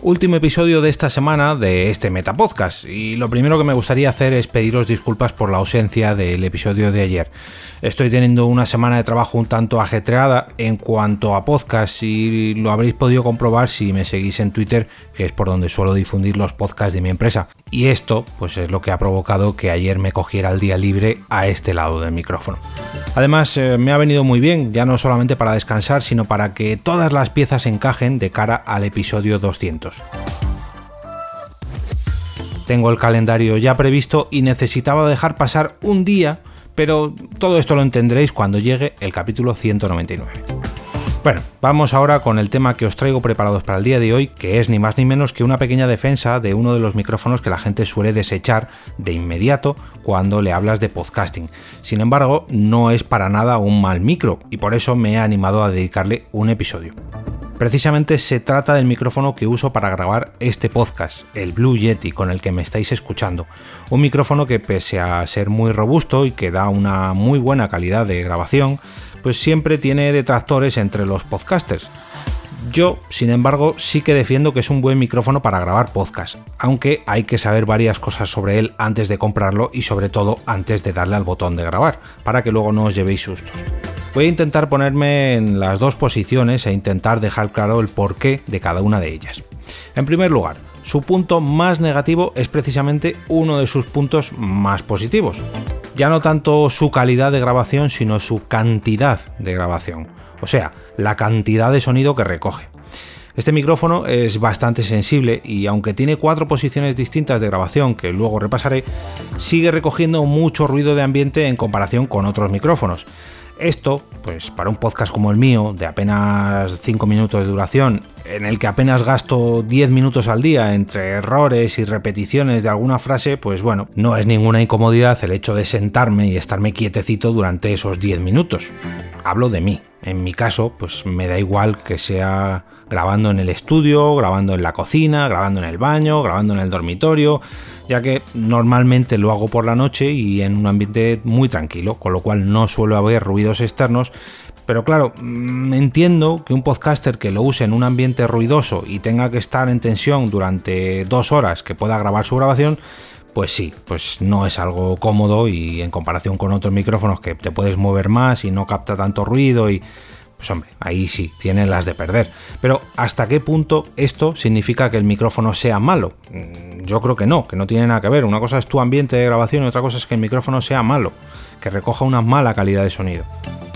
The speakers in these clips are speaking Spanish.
Último episodio de esta semana de este Metapodcast y lo primero que me gustaría hacer es pediros disculpas por la ausencia del episodio de ayer. Estoy teniendo una semana de trabajo un tanto ajetreada en cuanto a podcast y lo habréis podido comprobar si me seguís en Twitter, que es por donde suelo difundir los podcasts de mi empresa. Y esto, pues es lo que ha provocado que ayer me cogiera el día libre a este lado del micrófono. Además, eh, me ha venido muy bien, ya no solamente para descansar, sino para que todas las piezas encajen de cara al episodio 200. Tengo el calendario ya previsto y necesitaba dejar pasar un día pero todo esto lo entenderéis cuando llegue el capítulo 199. Bueno, vamos ahora con el tema que os traigo preparados para el día de hoy, que es ni más ni menos que una pequeña defensa de uno de los micrófonos que la gente suele desechar de inmediato cuando le hablas de podcasting. Sin embargo, no es para nada un mal micro y por eso me he animado a dedicarle un episodio. Precisamente se trata del micrófono que uso para grabar este podcast, el Blue Yeti con el que me estáis escuchando. Un micrófono que pese a ser muy robusto y que da una muy buena calidad de grabación, pues siempre tiene detractores entre los podcasters. Yo, sin embargo, sí que defiendo que es un buen micrófono para grabar podcast, aunque hay que saber varias cosas sobre él antes de comprarlo y sobre todo antes de darle al botón de grabar, para que luego no os llevéis sustos. Voy a intentar ponerme en las dos posiciones e intentar dejar claro el porqué de cada una de ellas. En primer lugar, su punto más negativo es precisamente uno de sus puntos más positivos. Ya no tanto su calidad de grabación, sino su cantidad de grabación. O sea, la cantidad de sonido que recoge. Este micrófono es bastante sensible y aunque tiene cuatro posiciones distintas de grabación que luego repasaré, sigue recogiendo mucho ruido de ambiente en comparación con otros micrófonos. Esto, pues para un podcast como el mío, de apenas 5 minutos de duración, en el que apenas gasto 10 minutos al día entre errores y repeticiones de alguna frase, pues bueno, no es ninguna incomodidad el hecho de sentarme y estarme quietecito durante esos 10 minutos. Hablo de mí. En mi caso, pues me da igual que sea grabando en el estudio, grabando en la cocina, grabando en el baño, grabando en el dormitorio, ya que normalmente lo hago por la noche y en un ambiente muy tranquilo, con lo cual no suelo haber ruidos externos. Pero claro, mm, entiendo que un podcaster que lo use en un ambiente ruidoso y tenga que estar en tensión durante dos horas que pueda grabar su grabación, pues sí, pues no es algo cómodo y en comparación con otros micrófonos que te puedes mover más y no capta tanto ruido y pues hombre, ahí sí, tienen las de perder. Pero ¿hasta qué punto esto significa que el micrófono sea malo? Mm, yo creo que no, que no tiene nada que ver. Una cosa es tu ambiente de grabación y otra cosa es que el micrófono sea malo, que recoja una mala calidad de sonido.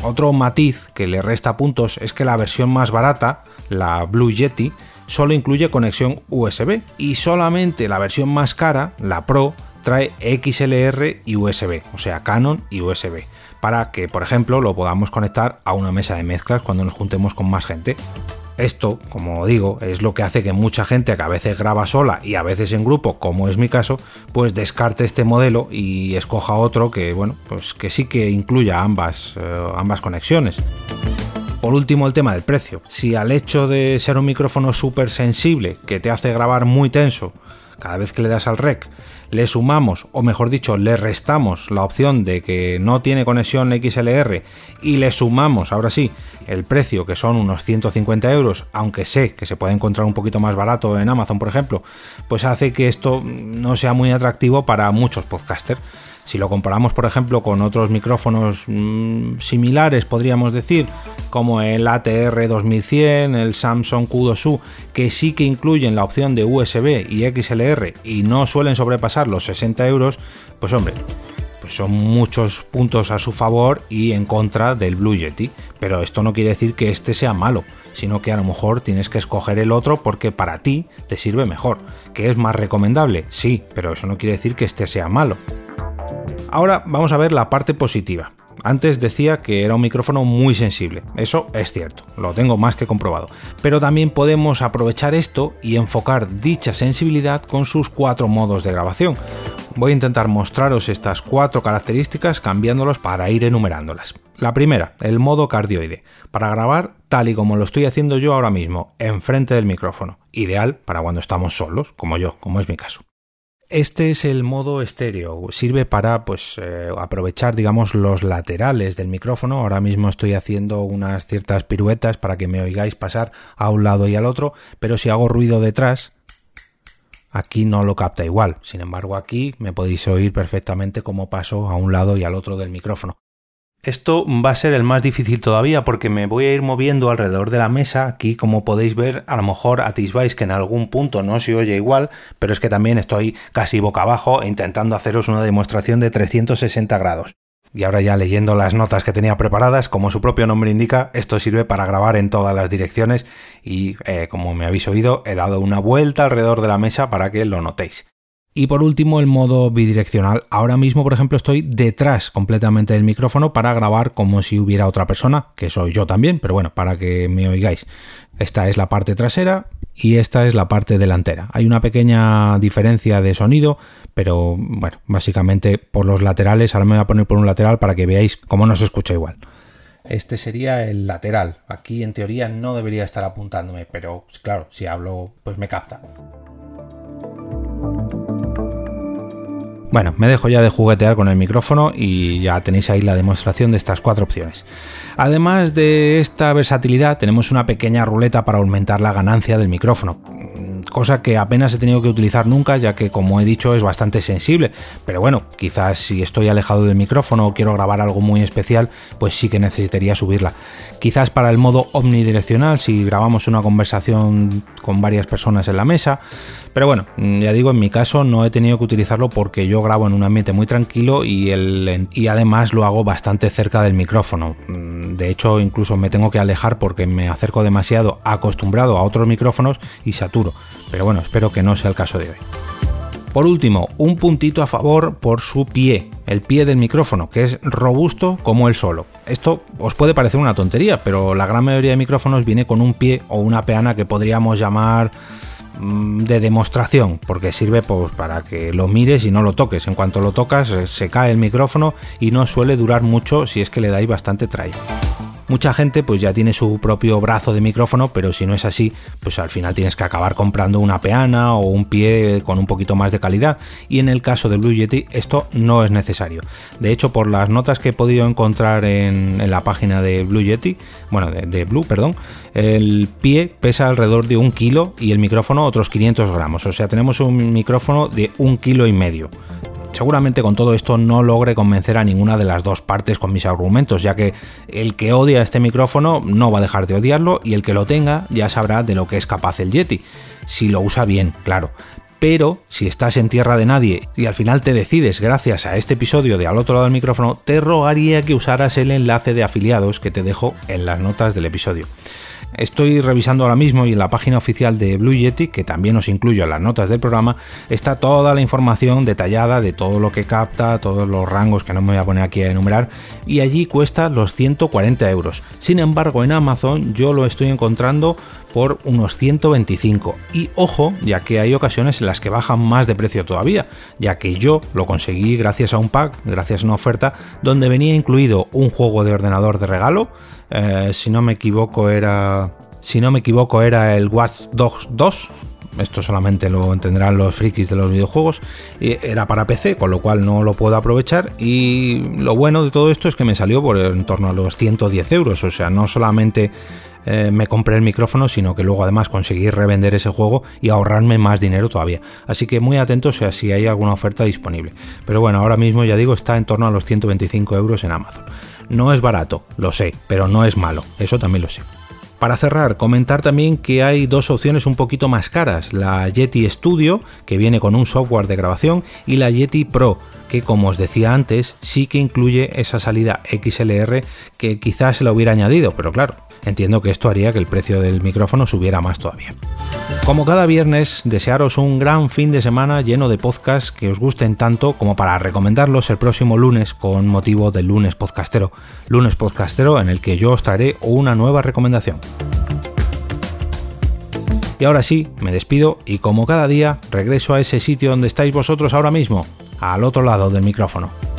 Otro matiz que le resta puntos es que la versión más barata, la Blue Yeti, solo incluye conexión USB y solamente la versión más cara, la Pro, trae XLR y USB, o sea, Canon y USB para que, por ejemplo, lo podamos conectar a una mesa de mezclas cuando nos juntemos con más gente. Esto, como digo, es lo que hace que mucha gente que a veces graba sola y a veces en grupo, como es mi caso, pues descarte este modelo y escoja otro que, bueno, pues que sí que incluya ambas, eh, ambas conexiones. Por último, el tema del precio. Si al hecho de ser un micrófono súper sensible que te hace grabar muy tenso, cada vez que le das al rec, le sumamos, o mejor dicho, le restamos la opción de que no tiene conexión XLR y le sumamos, ahora sí, el precio, que son unos 150 euros, aunque sé que se puede encontrar un poquito más barato en Amazon, por ejemplo, pues hace que esto no sea muy atractivo para muchos podcasters. Si lo comparamos, por ejemplo, con otros micrófonos mm, similares, podríamos decir, como el ATR 2100, el Samsung Q2U, que sí que incluyen la opción de USB y XLR y no suelen sobrepasar los 60 euros, pues hombre, pues son muchos puntos a su favor y en contra del Blue Yeti. Pero esto no quiere decir que este sea malo, sino que a lo mejor tienes que escoger el otro porque para ti te sirve mejor. ¿Que es más recomendable? Sí, pero eso no quiere decir que este sea malo. Ahora vamos a ver la parte positiva. Antes decía que era un micrófono muy sensible, eso es cierto, lo tengo más que comprobado, pero también podemos aprovechar esto y enfocar dicha sensibilidad con sus cuatro modos de grabación. Voy a intentar mostraros estas cuatro características cambiándolos para ir enumerándolas. La primera, el modo cardioide, para grabar tal y como lo estoy haciendo yo ahora mismo, enfrente del micrófono, ideal para cuando estamos solos, como yo, como es mi caso. Este es el modo estéreo. Sirve para pues eh, aprovechar, digamos, los laterales del micrófono. Ahora mismo estoy haciendo unas ciertas piruetas para que me oigáis pasar a un lado y al otro, pero si hago ruido detrás, aquí no lo capta igual. Sin embargo, aquí me podéis oír perfectamente como paso a un lado y al otro del micrófono. Esto va a ser el más difícil todavía porque me voy a ir moviendo alrededor de la mesa. Aquí, como podéis ver, a lo mejor atisbáis que en algún punto no se oye igual, pero es que también estoy casi boca abajo intentando haceros una demostración de 360 grados. Y ahora ya leyendo las notas que tenía preparadas, como su propio nombre indica, esto sirve para grabar en todas las direcciones y, eh, como me habéis oído, he dado una vuelta alrededor de la mesa para que lo notéis. Y por último, el modo bidireccional. Ahora mismo, por ejemplo, estoy detrás completamente del micrófono para grabar como si hubiera otra persona, que soy yo también, pero bueno, para que me oigáis. Esta es la parte trasera y esta es la parte delantera. Hay una pequeña diferencia de sonido, pero bueno, básicamente por los laterales. Ahora me voy a poner por un lateral para que veáis cómo no se escucha igual. Este sería el lateral. Aquí en teoría no debería estar apuntándome, pero claro, si hablo, pues me capta. Bueno, me dejo ya de juguetear con el micrófono y ya tenéis ahí la demostración de estas cuatro opciones. Además de esta versatilidad, tenemos una pequeña ruleta para aumentar la ganancia del micrófono cosa que apenas he tenido que utilizar nunca, ya que como he dicho es bastante sensible. Pero bueno, quizás si estoy alejado del micrófono o quiero grabar algo muy especial, pues sí que necesitaría subirla. Quizás para el modo omnidireccional, si grabamos una conversación con varias personas en la mesa. Pero bueno, ya digo, en mi caso no he tenido que utilizarlo porque yo grabo en un ambiente muy tranquilo y, el, y además lo hago bastante cerca del micrófono. Mm, de hecho, incluso me tengo que alejar porque me acerco demasiado acostumbrado a otros micrófonos y saturo pero bueno, espero que no sea el caso de hoy. Por último, un puntito a favor por su pie, el pie del micrófono, que es robusto como el solo. Esto os puede parecer una tontería, pero la gran mayoría de micrófonos viene con un pie o una peana que podríamos llamar mm, de demostración, porque sirve pues, para que lo mires y no lo toques. En cuanto lo tocas, eh, se cae el micrófono y no suele durar mucho si es que le dais bastante trayo. Mucha gente pues ya tiene su propio brazo de micrófono, pero si no es así, pues al final tienes que acabar comprando una peana o un pie con un poquito más de calidad. Y en el caso de Blue Yeti esto no es necesario. De hecho, por las notas que he podido encontrar en, la página de Blue Yeti, bueno, de, de Blue, perdón, el pie pesa alrededor de un kilo y el micrófono otros 500 gramos. O sea, tenemos un micrófono de un kilo y medio. Seguramente con todo esto no logre convencer a ninguna de las dos partes con mis argumentos, ya que el que odia este micrófono no va a dejar de odiarlo y el que lo tenga ya sabrá de lo que es capaz el Yeti, si lo usa bien, claro. Pero si estás en tierra de nadie y al final te decides gracias a este episodio de al otro lado del micrófono, te rogaría que usaras el enlace de afiliados que te dejo en las notas del episodio. Estoy revisando ahora mismo y en la página oficial de Blue Yeti, que también os incluyo en las notas del programa, está toda la información detallada de todo lo que capta, todos los rangos que no me voy a poner aquí a enumerar, y allí cuesta los 140 euros. Sin embargo, en Amazon yo lo estoy encontrando por unos 125. Y ojo, ya que hay ocasiones en las que bajan más de precio todavía, ya que yo lo conseguí gracias a un pack, gracias a una oferta, donde venía incluido un juego de ordenador de regalo, eh, si no me equivoco era si no me equivoco era el Watch Dogs 2 esto solamente lo entenderán los frikis de los videojuegos. Era para PC con lo cual no lo puedo aprovechar. Y lo bueno de todo esto es que me salió por en torno a los 110 euros. O sea no solamente eh, me compré el micrófono, sino que luego además conseguí revender ese juego y ahorrarme más dinero todavía. Así que muy atentos a si hay alguna oferta disponible. Pero bueno, ahora mismo ya digo, está en torno a los 125 euros en Amazon. No es barato, lo sé, pero no es malo, eso también lo sé. Para cerrar, comentar también que hay dos opciones un poquito más caras, la Yeti Studio, que viene con un software de grabación, y la Yeti Pro, que como os decía antes, sí que incluye esa salida XLR que quizás se la hubiera añadido, pero claro, entiendo que esto haría que el precio del micrófono subiera más todavía. Como cada viernes, desearos un gran fin de semana lleno de podcasts que os gusten tanto como para recomendarlos el próximo lunes con motivo del lunes podcastero. Lunes podcastero en el que yo os traeré una nueva recomendación. Y ahora sí, me despido y como cada día regreso a ese sitio donde estáis vosotros ahora mismo, al otro lado del micrófono.